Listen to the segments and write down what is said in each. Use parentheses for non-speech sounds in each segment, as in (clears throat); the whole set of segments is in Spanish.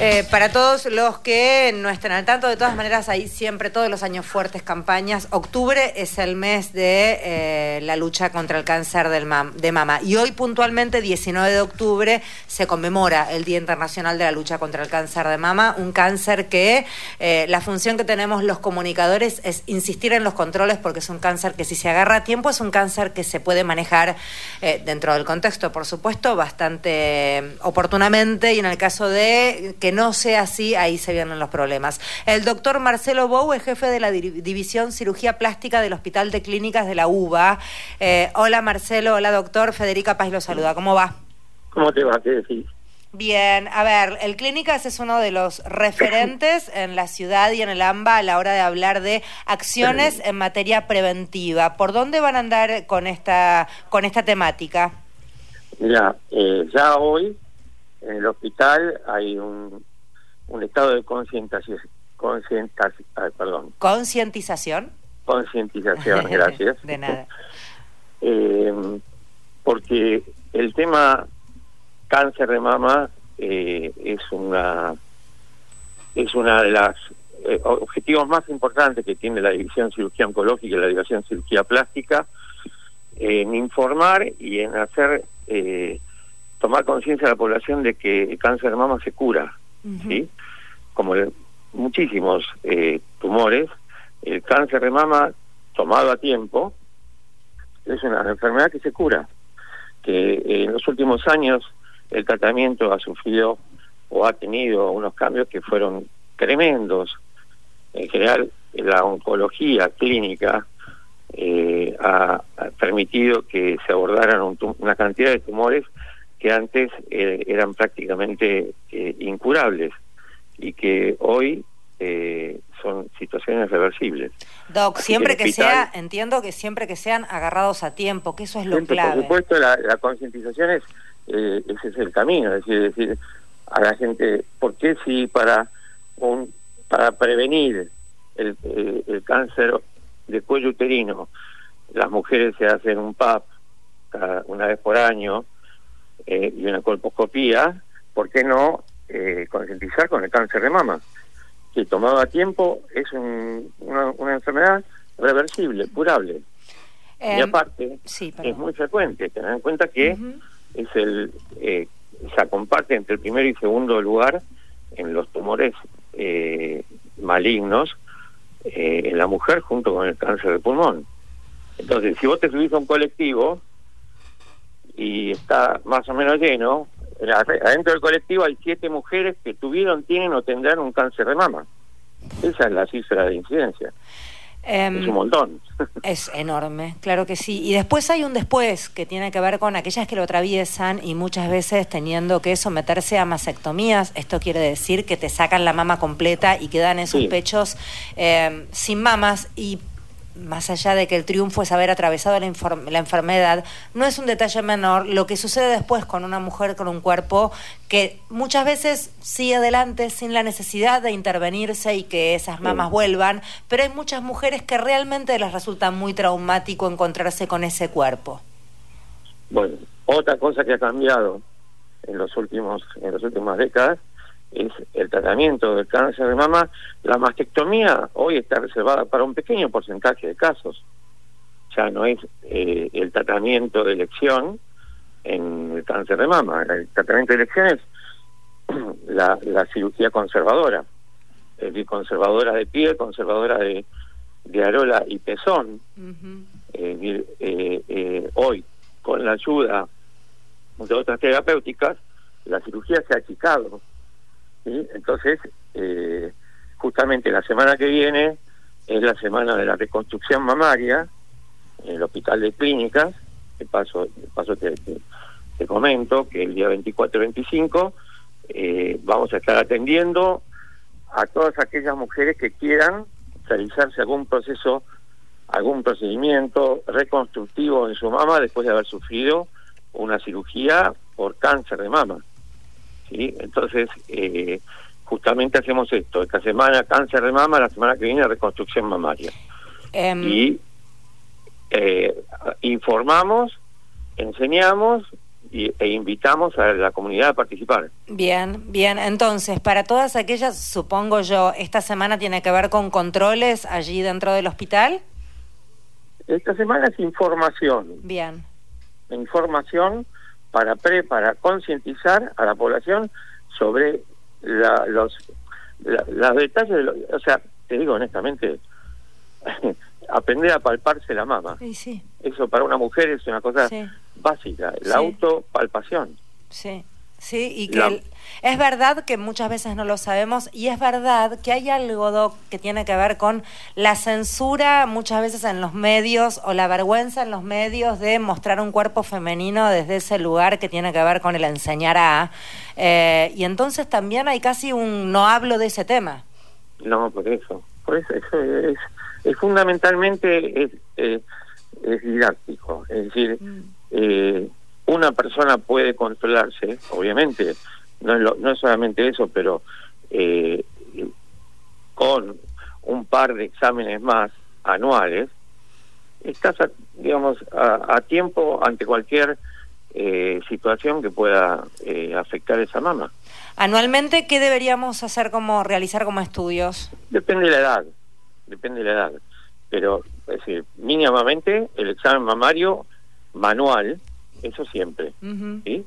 Eh, para todos los que no estén al tanto, de todas maneras hay siempre todos los años fuertes campañas. Octubre es el mes de eh, la lucha contra el cáncer de mama y hoy puntualmente 19 de octubre se conmemora el Día Internacional de la Lucha contra el Cáncer de Mama, un cáncer que eh, la función que tenemos los comunicadores es insistir en los controles porque es un cáncer que si se agarra a tiempo es un cáncer que se puede manejar dentro del contexto, por supuesto, bastante oportunamente y en el caso de que no sea así, ahí se vienen los problemas. El doctor Marcelo Bou es jefe de la División Cirugía Plástica del Hospital de Clínicas de la UBA. Eh, hola Marcelo, hola doctor, Federica Paz lo saluda, ¿cómo va? ¿Cómo te va? ¿Qué decís? Bien, a ver, el Clínicas es uno de los referentes (laughs) en la ciudad y en el AMBA a la hora de hablar de acciones en materia preventiva. ¿Por dónde van a andar con esta, con esta temática? Mira, eh, ya hoy en el hospital hay un, un estado de concientización, perdón. ¿Concientización? Concientización, (laughs) gracias. de nada. Eh, porque el tema cáncer de mama eh, es una es una de las eh, objetivos más importantes que tiene la división cirugía oncológica y la división cirugía plástica en informar y en hacer eh, tomar conciencia de la población de que el cáncer de mama se cura, ¿sí? Como muchísimos eh, tumores, el cáncer de mama tomado a tiempo es una enfermedad que se cura, que en los últimos años el tratamiento ha sufrido o ha tenido unos cambios que fueron tremendos. En general, la oncología clínica eh, ha, permitido que se abordaran una cantidad de tumores que antes eh, eran prácticamente eh, incurables y que hoy eh, son situaciones reversibles. Doc, siempre que, sea, entiendo que siempre que sean agarrados a tiempo, que eso es lo clave. Por supuesto, la, la concientización es, ese es el camino, es decir, decir a la gente, ¿por qué si para un para prevenir el, el cáncer de cuello uterino las mujeres se hacen un PAP una vez por año, eh, y una colposcopía, ¿por qué no eh, concientizar con el cáncer de mama? Que tomado a tiempo es una, enfermedad reversible, curable. y em, aparte, es muy frecuente, tener en cuenta que es el eh, se comparte entre el primero y segundo lugar en los tumores eh, malignos en la mujer junto con el cáncer de pulmón. Entonces, si vos te subís a un colectivo, y está más o menos lleno. Adentro del colectivo hay siete mujeres que tuvieron, tienen o tendrán un cáncer de mama. Esa es la cifra de incidencia. Em, es un montón. (laughs) Es enorme, claro que sí. Y después hay un después que tiene que ver con aquellas que lo atraviesan y muchas veces teniendo que someterse a mastectomías. Esto quiere decir que te sacan la mama completa y quedan esos pechos em, sin mamas y más allá de que el triunfo es haber atravesado la, la, enfermedad, no es un detalle menor lo que sucede después con una mujer con un cuerpo que muchas veces sigue adelante sin la necesidad de intervenirse y que esas mamas vuelvan, pero hay muchas mujeres que realmente les resulta muy traumático encontrarse con ese cuerpo. Bueno, otra cosa que ha cambiado en los últimos en las últimas décadas es el tratamiento del cáncer de mama, la mastectomía hoy está reservada para un pequeño porcentaje de casos. Ya no es eh, el tratamiento de elección en el cáncer de mama. El tratamiento de elección es (clears throat) la, la cirugía conservadora, es decir, conservadora de piel, conservadora de, de arola y pezón. eh, eh, hoy, con la ayuda de otras terapéuticas, la cirugía se ha achicado entonces, eh, justamente la semana que viene es la semana de la reconstrucción mamaria en el Hospital de Clínicas, de paso, de paso te, te, comento que el día 24-25 eh, vamos a estar atendiendo a todas aquellas mujeres que quieran realizarse algún proceso, algún procedimiento reconstructivo en su mama después de haber sufrido una cirugía por cáncer de mama. ¿Sí? Entonces, eh, justamente hacemos esto. Esta semana cáncer de mama, la semana que viene reconstrucción mamaria. Em, y eh, informamos, enseñamos y, e invitamos a la comunidad a participar. Bien, bien. Entonces, para todas aquellas, supongo yo, esta semana tiene que ver con controles allí dentro del hospital. Esta semana es información. Bien. Información para pre, para concientizar a la población sobre la, los los detalles, o sea, te digo honestamente, (laughs) aprender a palparse la mama. Sí, Eso para una mujer es una cosa básica, la autopalpación. Sí. Sí, y que es verdad que muchas veces no lo sabemos y es verdad que hay algo, Doc, que tiene que ver con la censura muchas veces en los medios o la vergüenza en los medios de mostrar un cuerpo femenino desde ese lugar que tiene que ver con el enseñar a. Eh, y entonces también hay casi un no hablo de ese tema. No, por eso. Por eso, es, es fundamentalmente es, es, didáctico. Es decir, mm. eh, una persona puede controlarse, obviamente, no es, no es solamente eso, pero eh, con un par de exámenes más anuales, estás, digamos, a, tiempo ante cualquier eh, situación que pueda eh, afectar esa mama. Anualmente, ¿qué deberíamos hacer como realizar como estudios? Depende de la edad, depende de la edad, pero es decir, mínimamente el examen mamario manual eso siempre, ¿sí?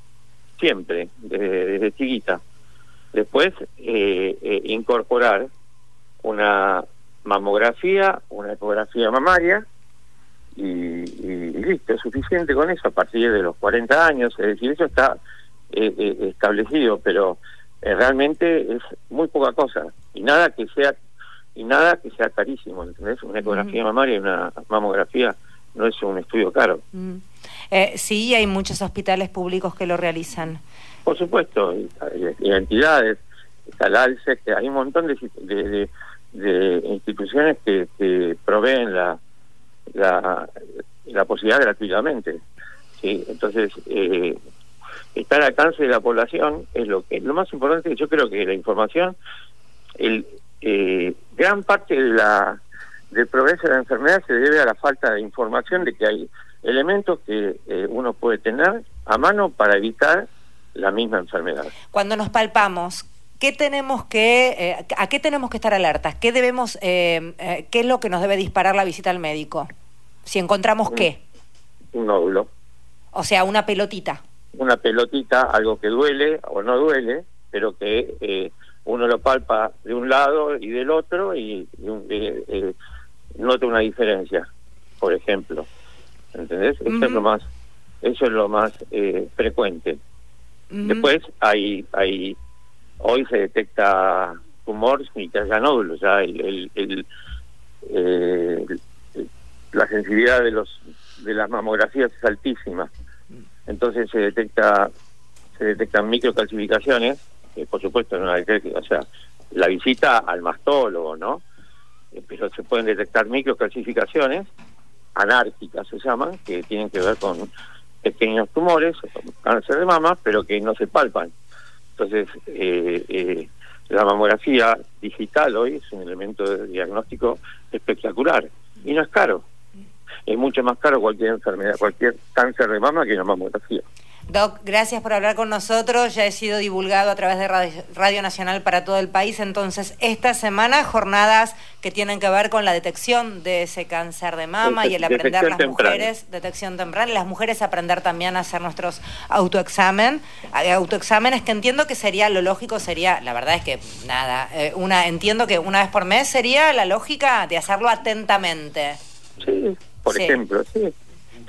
Siempre, desde, chiquita. Después, eh, eh, incorporar una mamografía, una ecografía mamaria, y, listo, es suficiente con eso a partir de los 40 años, es decir, eso está eh, establecido, pero realmente es muy poca cosa, y nada que sea y nada que sea carísimo, ¿entendés? Una ecografía mamaria y una mamografía no es un estudio caro. Mm. Eh, sí, hay muchos hospitales públicos que lo realizan. Por supuesto, y, entidades, está el que hay un montón de, de, instituciones que, proveen la, la, la, posibilidad gratuitamente. ¿sí? Entonces, eh, estar al alcance de la población es lo que lo más importante. Yo creo que la información, el eh, gran parte de la del progreso de la enfermedad se debe a la falta de información de que hay elementos que eh, uno puede tener a mano para evitar la misma enfermedad. Cuando nos palpamos, ¿qué tenemos que, eh, ¿a qué tenemos que estar alertas? ¿Qué debemos, eh, qué es lo que nos debe disparar la visita al médico? Si encontramos qué? Un nódulo. O sea, una pelotita. Una pelotita, algo que duele o no duele, pero que uno lo palpa de un lado y del otro y, y nota una diferencia, por ejemplo. ¿entendés? Eso es lo más, eso es lo más eh, frecuente. Después hay, hay, hoy se detecta tumor y que haya nódulos, ya el, el, eh, la sensibilidad de los de las mamografías es altísima, entonces se detecta se detectan microcalcificaciones, que por supuesto no o sea, la visita al mastólogo, ¿no? Pero se pueden detectar microcalcificaciones anárquicas se llaman, que tienen que ver con pequeños tumores, cáncer de mama, pero que no se palpan. Entonces, eh, eh, la mamografía digital hoy es un elemento de diagnóstico espectacular y no es caro. Es mucho más caro cualquier enfermedad, cualquier cáncer de mama que una mamografía. Doc, gracias por hablar con nosotros. Ya he sido divulgado a través de Radio, Nacional para todo el país. Entonces, esta semana, jornadas que tienen que ver con la detección de ese cáncer de mama y el aprender las mujeres, detección temprana, y las mujeres aprender también a hacer nuestros autoexamen, eh, autoexámenes que entiendo que sería lo lógico, sería, la verdad es que nada, eh, una entiendo que una vez por mes sería la lógica de hacerlo atentamente. Sí, por ejemplo, sí.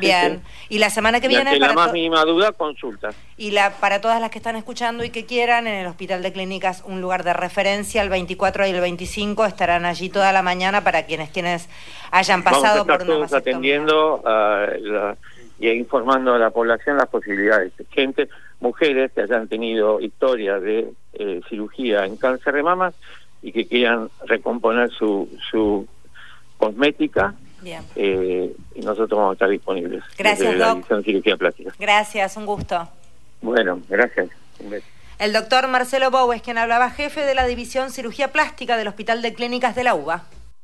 Bien. Y la semana que viene... la más mínima duda, consulta. Y la para todas las que están escuchando y que quieran, en el Hospital de Clínicas, un lugar de referencia, el 24 y el 25 estarán allí toda la mañana para quienes quienes hayan pasado por una todos atendiendo uh, y informando a la población las posibilidades. Gente, mujeres que hayan tenido historia de eh, cirugía en cáncer de mama y que quieran recomponer su, su cosmética Bien. Eh, y nosotros vamos a estar disponibles. Gracias, Doc. plástica. Gracias, un gusto. Bueno, gracias. El doctor Marcelo Bowes, quien hablaba jefe de la División Cirugía Plástica del Hospital de Clínicas de la UBA.